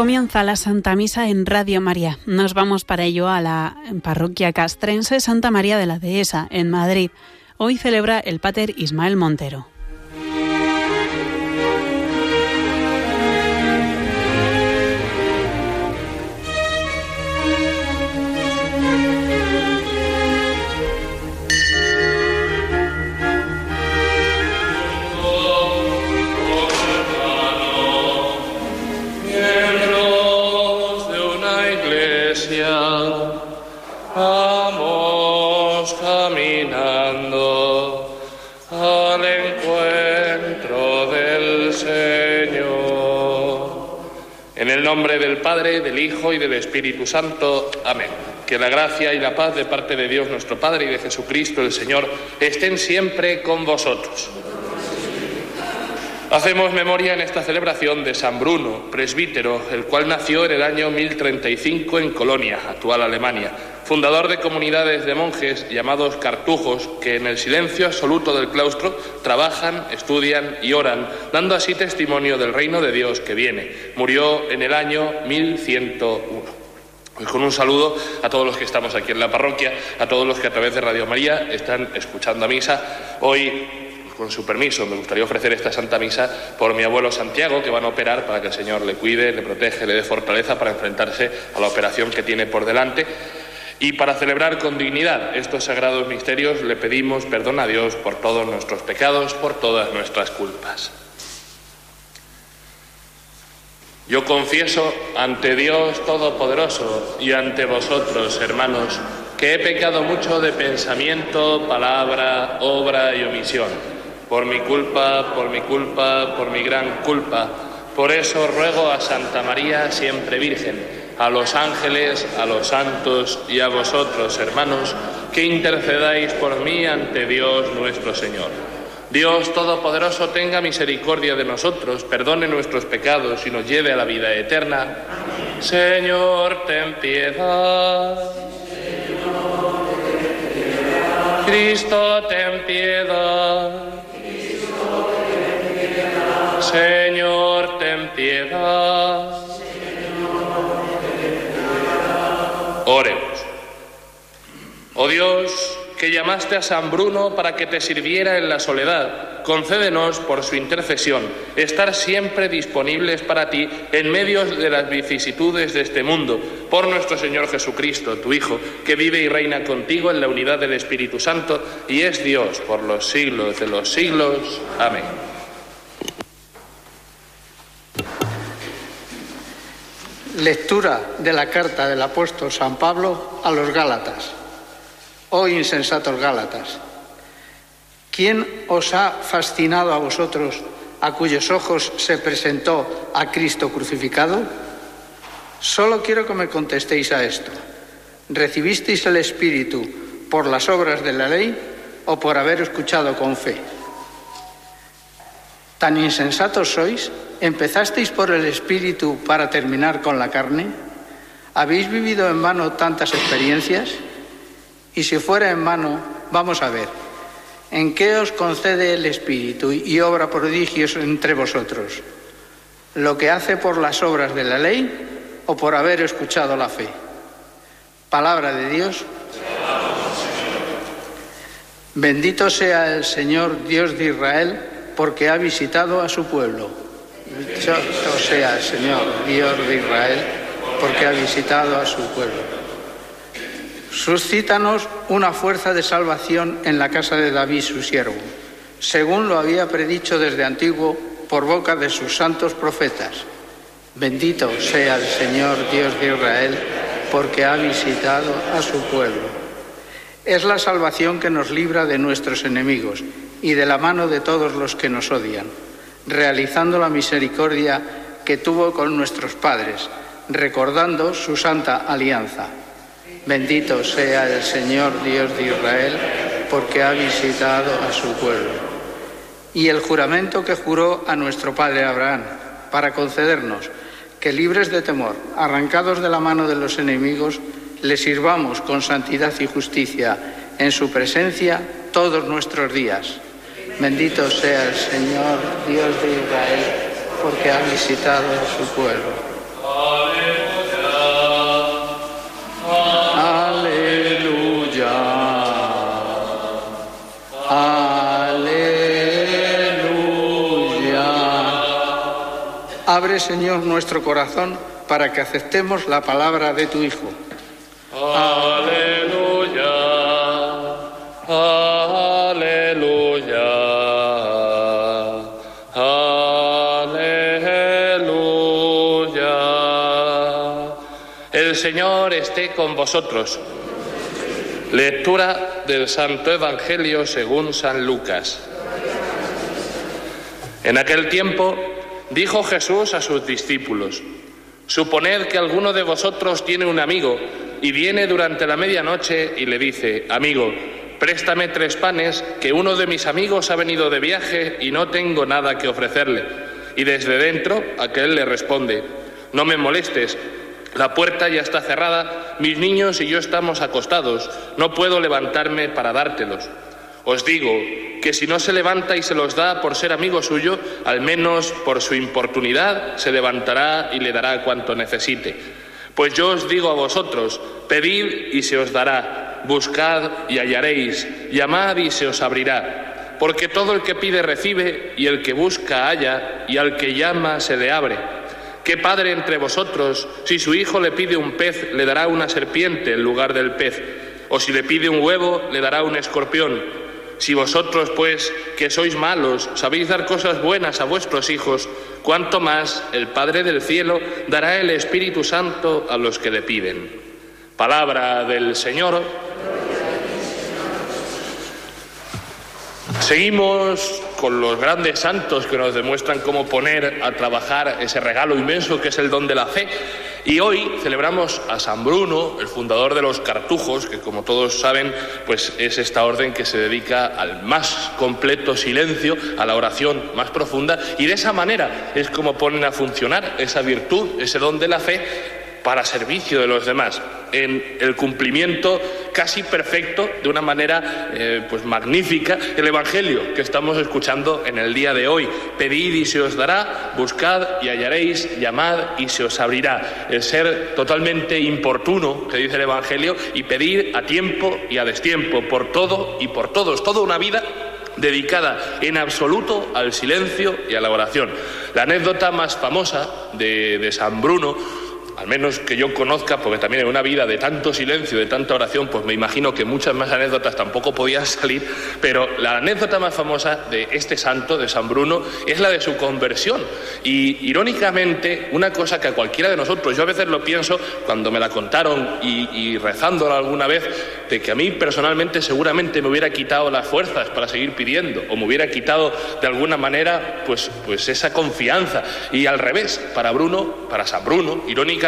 Comienza la Santa Misa en Radio María. Nos vamos para ello a la parroquia castrense Santa María de la Dehesa, en Madrid. Hoy celebra el Pater Ismael Montero. Nombre del Padre, del Hijo y del Espíritu Santo. Amén. Que la gracia y la paz de parte de Dios nuestro Padre y de Jesucristo el Señor estén siempre con vosotros. Hacemos memoria en esta celebración de San Bruno, presbítero, el cual nació en el año 1035 en Colonia, actual Alemania fundador de comunidades de monjes llamados cartujos que en el silencio absoluto del claustro trabajan, estudian y oran, dando así testimonio del reino de Dios que viene. Murió en el año 1101. Pues con un saludo a todos los que estamos aquí en la parroquia, a todos los que a través de Radio María están escuchando a misa. Hoy, con su permiso, me gustaría ofrecer esta Santa Misa por mi abuelo Santiago, que van a operar para que el Señor le cuide, le protege, le dé fortaleza para enfrentarse a la operación que tiene por delante. Y para celebrar con dignidad estos sagrados misterios le pedimos perdón a Dios por todos nuestros pecados, por todas nuestras culpas. Yo confieso ante Dios Todopoderoso y ante vosotros, hermanos, que he pecado mucho de pensamiento, palabra, obra y omisión. Por mi culpa, por mi culpa, por mi gran culpa. Por eso ruego a Santa María, siempre Virgen a los ángeles, a los santos y a vosotros, hermanos, que intercedáis por mí ante Dios nuestro Señor. Dios Todopoderoso tenga misericordia de nosotros, perdone nuestros pecados y nos lleve a la vida eterna. Señor, ten piedad. Cristo, ten piedad. Señor, ten piedad. Oremos. Oh Dios, que llamaste a San Bruno para que te sirviera en la soledad, concédenos por su intercesión estar siempre disponibles para ti en medio de las vicisitudes de este mundo, por nuestro Señor Jesucristo, tu Hijo, que vive y reina contigo en la unidad del Espíritu Santo y es Dios por los siglos de los siglos. Amén. Lectura de la carta del apóstol San Pablo a los Gálatas. Oh insensatos Gálatas, ¿quién os ha fascinado a vosotros a cuyos ojos se presentó a Cristo crucificado? Solo quiero que me contestéis a esto. ¿Recibisteis el Espíritu por las obras de la ley o por haber escuchado con fe? ¿Tan insensatos sois? ¿Empezasteis por el Espíritu para terminar con la carne? ¿Habéis vivido en vano tantas experiencias? Y si fuera en vano, vamos a ver, ¿en qué os concede el Espíritu y obra prodigios entre vosotros? ¿Lo que hace por las obras de la ley o por haber escuchado la fe? Palabra de Dios. Bendito sea el Señor Dios de Israel porque ha visitado a su pueblo Dichoso sea el Señor, Dios de Israel, porque ha visitado a su pueblo. Suscítanos una fuerza de salvación en la casa de David, su siervo, según lo había predicho desde antiguo por boca de sus santos profetas. Bendito sea el Señor, Dios de Israel, porque ha visitado a su pueblo. Es la salvación que nos libra de nuestros enemigos y de la mano de todos los que nos odian realizando la misericordia que tuvo con nuestros padres, recordando su santa alianza. Bendito sea el Señor Dios de Israel, porque ha visitado a su pueblo. Y el juramento que juró a nuestro padre Abraham, para concedernos que libres de temor, arrancados de la mano de los enemigos, le sirvamos con santidad y justicia en su presencia todos nuestros días Bendito sea el Señor, Dios de Israel, porque ha visitado a su pueblo. Aleluya. Aleluya. Aleluya. Abre, Señor, nuestro corazón para que aceptemos la palabra de tu Hijo. Aleluya. Aleluya. Señor esté con vosotros. Lectura del Santo Evangelio según San Lucas. En aquel tiempo dijo Jesús a sus discípulos, Suponed que alguno de vosotros tiene un amigo y viene durante la medianoche y le dice, amigo, préstame tres panes, que uno de mis amigos ha venido de viaje y no tengo nada que ofrecerle. Y desde dentro aquel le responde, no me molestes, la puerta ya está cerrada, mis niños y yo estamos acostados, no puedo levantarme para dártelos. Os digo que si no se levanta y se los da por ser amigo suyo, al menos por su importunidad se levantará y le dará cuanto necesite. Pues yo os digo a vosotros, pedid y se os dará, buscad y hallaréis, llamad y se os abrirá. Porque todo el que pide recibe, y el que busca halla, y al que llama se le abre. ¿Qué padre entre vosotros, si su hijo le pide un pez, le dará una serpiente en lugar del pez? O si le pide un huevo, le dará un escorpión. Si vosotros, pues, que sois malos, sabéis dar cosas buenas a vuestros hijos, cuánto más el Padre del cielo dará el Espíritu Santo a los que le piden. Palabra del Señor. Seguimos con los grandes santos que nos demuestran cómo poner a trabajar ese regalo inmenso que es el don de la fe. Y hoy celebramos a San Bruno, el fundador de los cartujos, que como todos saben, pues es esta orden que se dedica al más completo silencio, a la oración más profunda, y de esa manera es como ponen a funcionar esa virtud, ese don de la fe para servicio de los demás, en el cumplimiento casi perfecto, de una manera eh, pues magnífica, el Evangelio que estamos escuchando en el día de hoy. Pedid y se os dará, buscad y hallaréis, llamad y se os abrirá. El ser totalmente importuno, que dice el Evangelio, y pedir a tiempo y a destiempo, por todo y por todos, toda una vida dedicada en absoluto al silencio y a la oración. La anécdota más famosa de, de San Bruno al menos que yo conozca, porque también en una vida de tanto silencio, de tanta oración, pues me imagino que muchas más anécdotas tampoco podían salir, pero la anécdota más famosa de este santo, de San Bruno, es la de su conversión. Y irónicamente, una cosa que a cualquiera de nosotros, yo a veces lo pienso cuando me la contaron y, rezándola alguna vez, de que a mí personalmente seguramente me hubiera quitado las fuerzas para seguir pidiendo, o me hubiera quitado de alguna manera pues, pues esa confianza. Y al revés, para Bruno, para San Bruno, irónicamente,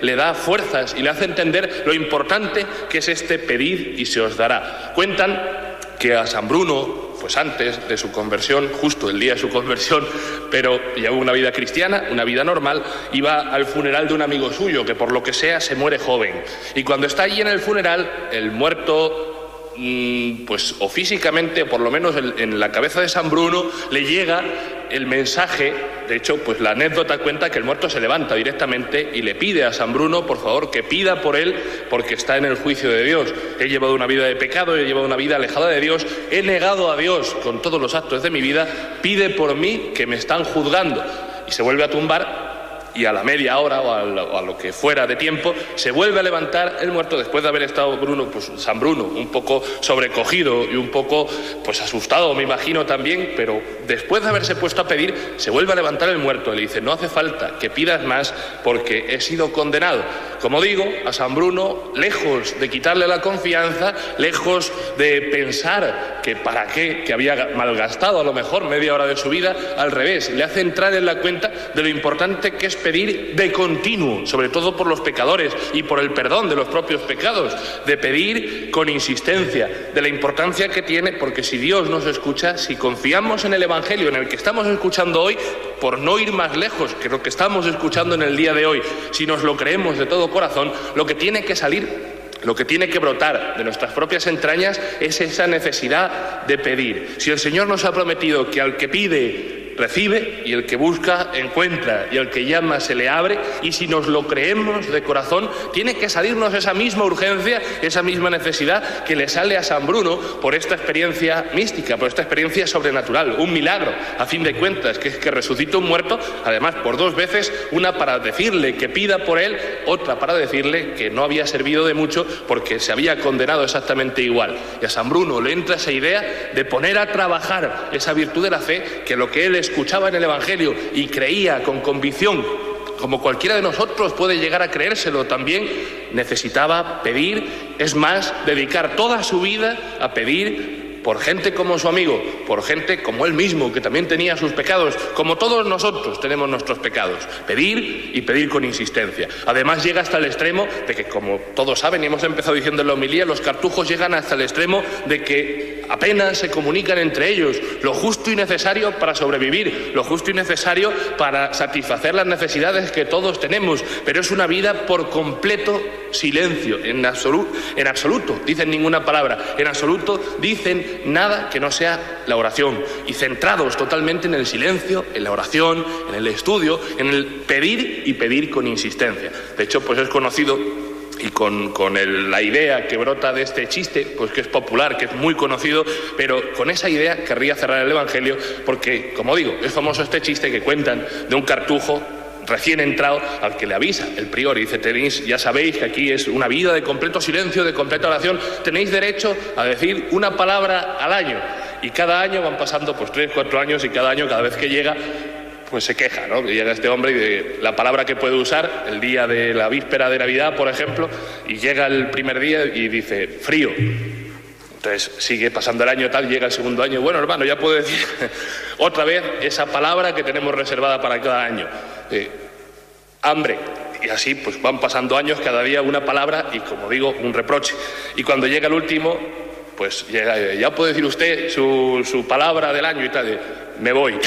le da fuerzas y le hace entender lo importante que es este pedir y se os dará. Cuentan que a San Bruno, pues antes de su conversión, justo el día de su conversión, pero llevaba una vida cristiana, una vida normal, iba al funeral de un amigo suyo que por lo que sea se muere joven. Y cuando está allí en el funeral, el muerto mm, pues o físicamente, o por lo menos en la cabeza de San Bruno, le llega el mensaje, de hecho, pues la anécdota cuenta que el muerto se levanta directamente y le pide a San Bruno, por favor, que pida por él porque está en el juicio de Dios. He llevado una vida de pecado, he llevado una vida alejada de Dios, he negado a Dios con todos los actos de mi vida, pide por mí que me están juzgando. Y se vuelve a tumbar y a la media hora o a, lo, que fuera de tiempo se vuelve a levantar el muerto después de haber estado Bruno, pues San Bruno, un poco sobrecogido y un poco pues asustado, me imagino también, pero después de haberse puesto a pedir, se vuelve a levantar el muerto le dice, no hace falta que pidas más porque he sido condenado. Como digo, a San Bruno, lejos de quitarle la confianza, lejos de pensar que para qué, que había malgastado a lo mejor media hora de su vida, al revés, le hace entrar en la cuenta de lo importante que es pedir de continuo, sobre todo por los pecadores y por el perdón de los propios pecados, de pedir con insistencia, de la importancia que tiene, porque si Dios nos escucha, si confiamos en el Evangelio en el que estamos escuchando hoy, por no ir más lejos que lo que estamos escuchando en el día de hoy, si nos lo creemos de todo corazón, lo que tiene que salir lo que tiene que brotar de nuestras propias entrañas es esa necesidad de pedir. Si el Señor nos ha prometido que al que pide recibe y el que busca encuentra y el que llama se le abre y si nos lo creemos de corazón tiene que salirnos esa misma urgencia, esa misma necesidad que le sale a San Bruno por esta experiencia mística, por esta experiencia sobrenatural, un milagro a fin de cuentas, que es que resucitó un muerto, además por dos veces, una para decirle que pida por él, otra para decirle que no había servido de mucho porque se había condenado exactamente igual. Y a San Bruno le entra esa idea de poner a trabajar esa virtud de la fe, que lo que él escuchaba en el Evangelio y creía con convicción, como cualquiera de nosotros puede llegar a creérselo también, necesitaba pedir, es más, dedicar toda su vida a pedir por gente como su amigo, por gente como él mismo, que también tenía sus pecados, como todos nosotros tenemos nuestros pecados. Pedir y pedir con insistencia. Además llega hasta el extremo de que, como todos saben y hemos empezado diciendo en la homilía, los cartujos llegan hasta el extremo de que apenas se comunican entre ellos lo justo y necesario para sobrevivir, lo justo y necesario para satisfacer las necesidades que todos tenemos, pero es una vida por completo silencio, en absoluto, en absoluto, dicen ninguna palabra, en absoluto dicen nada que no sea la oración y centrados totalmente en el silencio, en la oración, en el estudio, en el pedir y pedir con insistencia. De hecho, pues es conocido y con, la idea que brota de este chiste, pues que es popular, que es muy conocido, pero con esa idea querría cerrar el Evangelio porque, como digo, es famoso este chiste que cuentan de un cartujo recién entrado al que le avisa el prior y dice, tenéis, ya sabéis que aquí es una vida de completo silencio, de completa oración, tenéis derecho a decir una palabra al año. Y cada año van pasando pues tres, cuatro años y cada año, cada vez que llega, pues se queja, ¿no? Llega este hombre y de la palabra que puede usar, el día de la víspera de Navidad, por ejemplo, y llega el primer día y dice, frío. Entonces sigue pasando el año tal, llega el segundo año, bueno hermano, ya puedo decir otra vez esa palabra que tenemos reservada para cada año. Eh, hambre. Y así pues van pasando años, cada día una palabra y como digo, un reproche. Y cuando llega el último, pues ya puede decir usted su, su palabra del año y tal, me voy.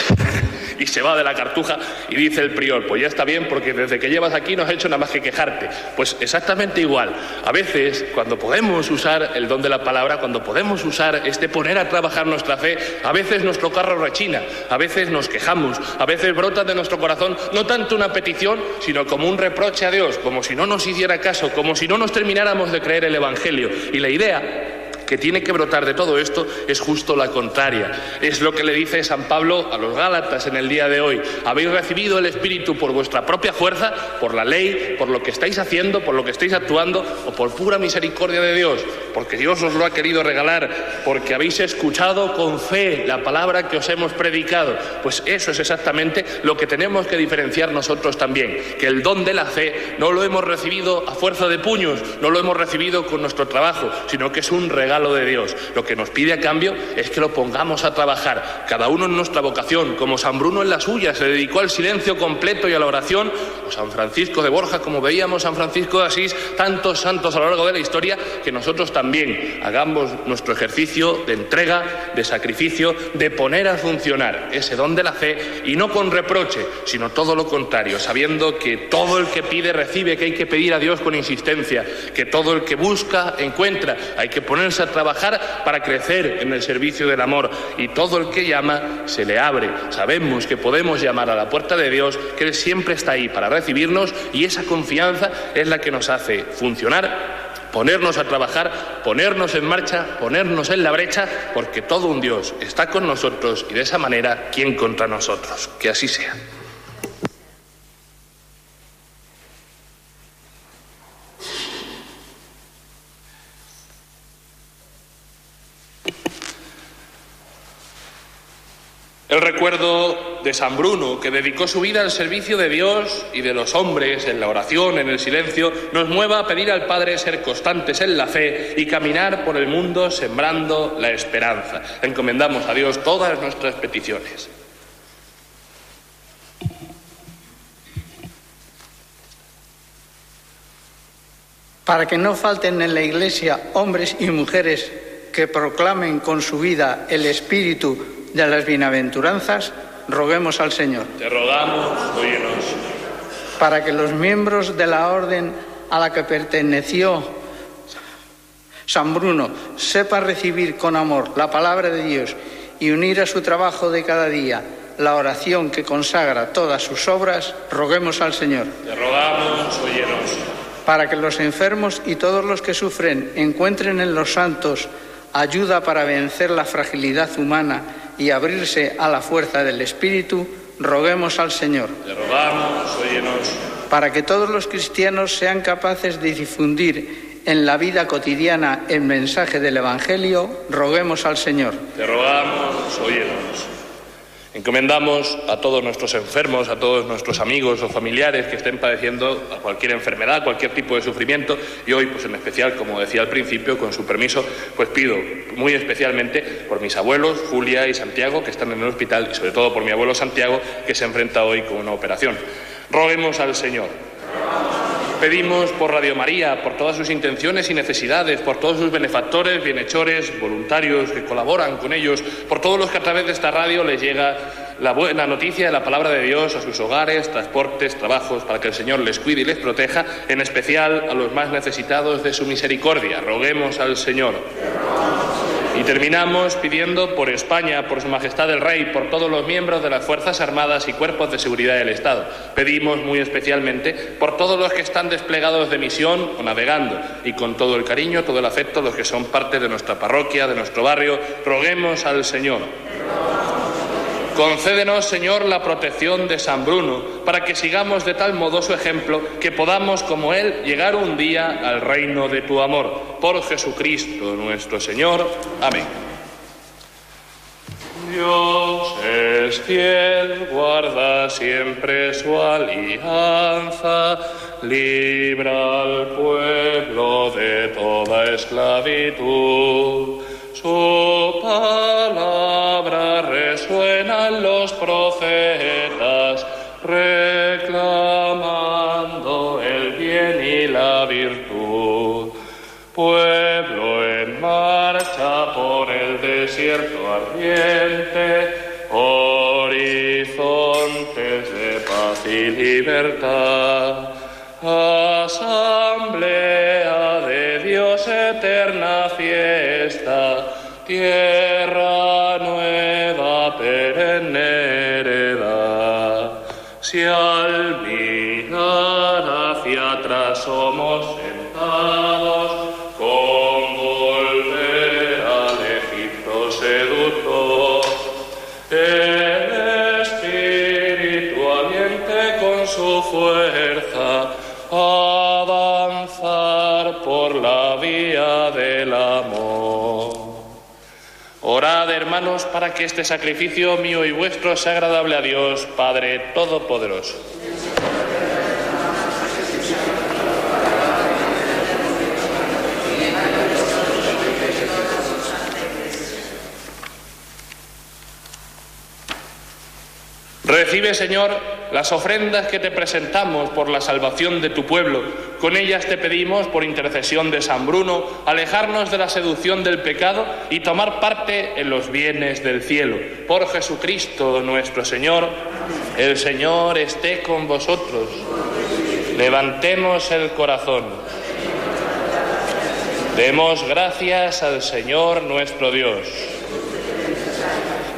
Y se va de la cartuja y dice el prior, pues ya está bien porque desde que llevas aquí no has hecho nada más que quejarte. Pues exactamente igual. A veces, cuando podemos usar el don de la palabra, cuando podemos usar este poner a trabajar nuestra fe, a veces nuestro carro rechina, a veces nos quejamos, a veces brota de nuestro corazón no tanto una petición, sino como un reproche a Dios, como si no nos hiciera caso, como si no nos termináramos de creer el Evangelio. Y la idea que tiene que brotar de todo esto es justo la contraria. Es lo que le dice San Pablo a los Gálatas en el día de hoy. Habéis recibido el Espíritu por vuestra propia fuerza, por la ley, por lo que estáis haciendo, por lo que estáis actuando o por pura misericordia de Dios, porque Dios os lo ha querido regalar, porque habéis escuchado con fe la palabra que os hemos predicado. Pues eso es exactamente lo que tenemos que diferenciar nosotros también, que el don de la fe no lo hemos recibido a fuerza de puños, no lo hemos recibido con nuestro trabajo, sino que es un regalo lo de Dios. Lo que nos pide a cambio es que lo pongamos a trabajar, cada uno en nuestra vocación, como San Bruno en la suya, se dedicó al silencio completo y a la oración, o San Francisco de Borja, como veíamos San Francisco de Asís, tantos santos a lo largo de la historia, que nosotros también hagamos nuestro ejercicio de entrega, de sacrificio, de poner a funcionar ese don de la fe y no con reproche, sino todo lo contrario, sabiendo que todo el que pide recibe, que hay que pedir a Dios con insistencia, que todo el que busca encuentra, hay que ponerse a trabajar para crecer en el servicio del amor y todo el que llama se le abre. Sabemos que podemos llamar a la puerta de Dios, que Él siempre está ahí para recibirnos y esa confianza es la que nos hace funcionar ponernos a trabajar, ponernos en marcha, ponernos en la brecha, porque todo un Dios está con nosotros y de esa manera, ¿quién contra nosotros? Que así sea. El recuerdo de San Bruno, que dedicó su vida al servicio de Dios y de los hombres, en la oración, en el silencio, nos mueva a pedir al Padre ser constantes en la fe y caminar por el mundo sembrando la esperanza. Encomendamos a Dios todas nuestras peticiones. Para que no falten en la Iglesia hombres y mujeres que proclamen con su vida el espíritu de las bienaventuranzas, roguemos al Señor. Te rogamos, óyenos. Para que los miembros de la orden a la que perteneció San Bruno sepan recibir con amor la palabra de Dios y unir a su trabajo de cada día la oración que consagra todas sus obras, roguemos al Señor. Te rogamos, óyenos. Para que los enfermos y todos los que sufren encuentren en los santos ayuda para vencer la fragilidad humana y abrirse a la fuerza del Espíritu, roguemos al Señor. Te rogamos, óyenos. Para que todos los cristianos sean capaces de difundir en la vida cotidiana el mensaje del Evangelio, roguemos al Señor. Te rogamos, óyenos. Encomendamos a todos nuestros enfermos, a todos nuestros amigos o familiares que estén padeciendo cualquier enfermedad, cualquier tipo de sufrimiento y hoy, pues en especial, como decía al principio, con su permiso, pues pido muy especialmente por mis abuelos, Julia y Santiago, que están en el hospital y sobre todo por mi abuelo Santiago, que se enfrenta hoy con una operación. Roguemos al Señor. Pedimos por Radio María, por todas sus intenciones y necesidades, por todos sus benefactores, bienhechores, voluntarios que colaboran con ellos, por todos los que a través de esta radio les llega la buena noticia de la palabra de Dios a sus hogares, transportes, trabajos, para que el Señor les cuide y les proteja, en especial a los más necesitados de su misericordia. Roguemos al Señor. Y terminamos pidiendo por España, por Su Majestad el Rey, por todos los miembros de las Fuerzas Armadas y Cuerpos de Seguridad del Estado. Pedimos muy especialmente por todos los que están desplegados de misión o navegando y con todo el cariño, todo el afecto, los que son parte de nuestra parroquia, de nuestro barrio. Roguemos al Señor. Concédenos, Señor, la protección de San Bruno, para que sigamos de tal modo su ejemplo que podamos, como Él, llegar un día al reino de tu amor. Por Jesucristo nuestro Señor. Amén. Dios es fiel, guarda siempre su alianza, libra al pueblo de toda esclavitud. Su palabra resuena en los profetas, reclamando el bien y la virtud. Pueblo en marcha por el desierto ardiente, horizontes de paz y libertad. Asamblea de Dios, eterna Si al mirar hacia atrás somos sentados, Orad, hermanos, para que este sacrificio mío y vuestro sea agradable a Dios, Padre Todopoderoso. Recibe, Señor, las ofrendas que te presentamos por la salvación de tu pueblo. Con ellas te pedimos, por intercesión de San Bruno, alejarnos de la seducción del pecado y tomar parte en los bienes del cielo. Por Jesucristo nuestro Señor, el Señor esté con vosotros. Levantemos el corazón. Demos gracias al Señor nuestro Dios.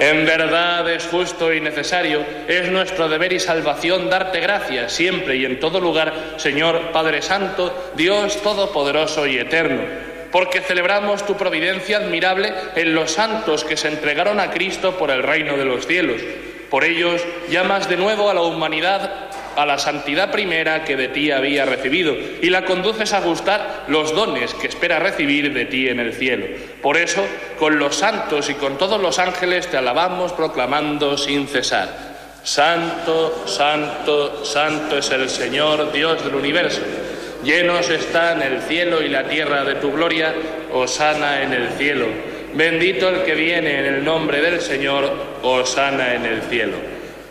En verdad es justo y necesario, es nuestro deber y salvación darte gracias siempre y en todo lugar, Señor Padre Santo, Dios Todopoderoso y Eterno, porque celebramos tu providencia admirable en los santos que se entregaron a Cristo por el reino de los cielos. Por ellos llamas de nuevo a la humanidad a la santidad primera que de ti había recibido y la conduces a gustar los dones que espera recibir de ti en el cielo. Por eso, con los santos y con todos los ángeles te alabamos proclamando sin cesar. Santo, santo, santo es el Señor, Dios del universo. Llenos están el cielo y la tierra de tu gloria, osana en el cielo. Bendito el que viene en el nombre del Señor, osana en el cielo.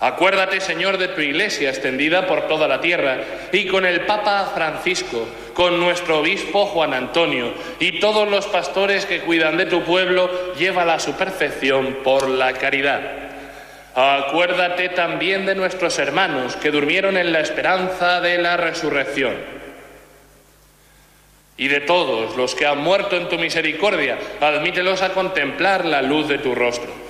Acuérdate, Señor, de tu iglesia extendida por toda la tierra y con el Papa Francisco, con nuestro obispo Juan Antonio y todos los pastores que cuidan de tu pueblo, llévala a su perfección por la caridad. Acuérdate también de nuestros hermanos que durmieron en la esperanza de la resurrección. Y de todos los que han muerto en tu misericordia, admítelos a contemplar la luz de tu rostro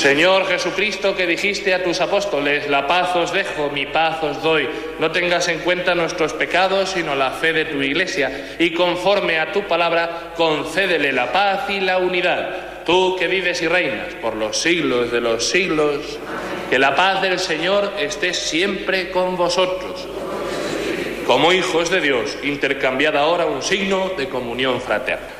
Señor Jesucristo, que dijiste a tus apóstoles, la paz os dejo, mi paz os doy, no tengas en cuenta nuestros pecados, sino la fe de tu iglesia, y conforme a tu palabra, concédele la paz y la unidad. Tú que vives y reinas por los siglos de los siglos, que la paz del Señor esté siempre con vosotros. Como hijos de Dios, intercambiad ahora un signo de comunión fraterna.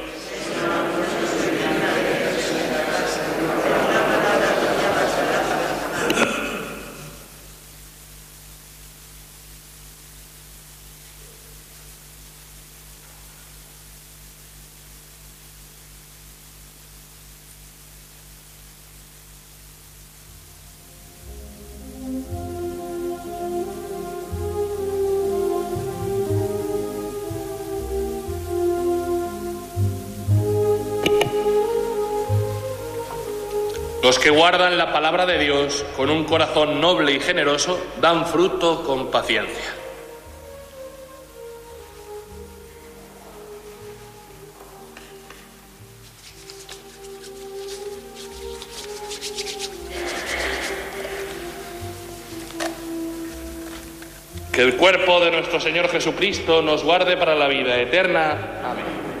Que guardan la palabra de Dios con un corazón noble y generoso dan fruto con paciencia. Que el cuerpo de nuestro Señor Jesucristo nos guarde para la vida eterna. Amén.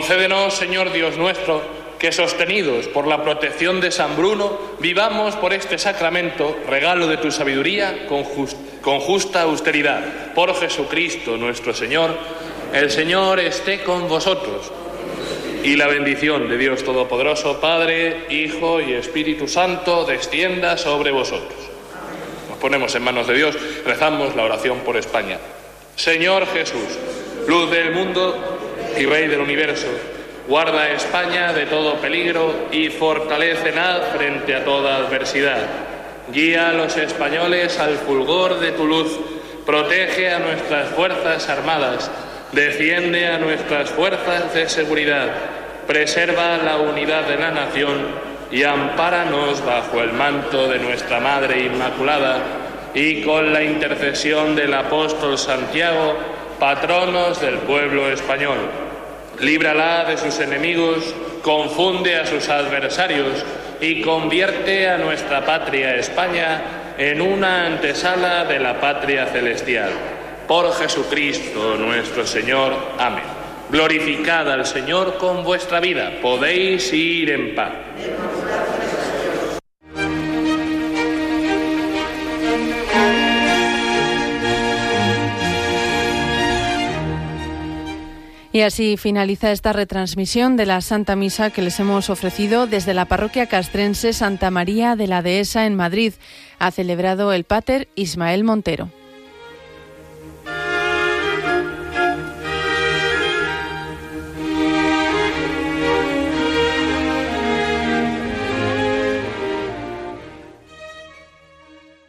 Concédenos, Señor Dios nuestro, que sostenidos por la protección de San Bruno, vivamos por este sacramento, regalo de tu sabiduría, con, justa austeridad. Por Jesucristo nuestro Señor, el Señor esté con vosotros. Y la bendición de Dios Todopoderoso, Padre, Hijo y Espíritu Santo, descienda sobre vosotros. Nos ponemos en manos de Dios, rezamos la oración por España. Señor Jesús, luz del mundo, y Rey del universo, guarda a España de todo peligro y fortalécela frente a toda adversidad. Guía a los españoles al fulgor de tu luz, protege a nuestras Fuerzas Armadas, defiende a nuestras fuerzas de seguridad, preserva la unidad de la nación y ampáranos bajo el manto de nuestra Madre Inmaculada y con la intercesión del apóstol Santiago, patronos del pueblo español. Líbrala de sus enemigos, confunde a sus adversarios y convierte a nuestra patria España en una antesala de la patria celestial. Por Jesucristo nuestro Señor. Amén. Glorificad al Señor con vuestra vida. Podéis ir en paz. Y así finaliza esta retransmisión de la Santa Misa que les hemos ofrecido desde la parroquia castrense Santa María de la Dehesa en Madrid. Ha celebrado el Pater Ismael Montero.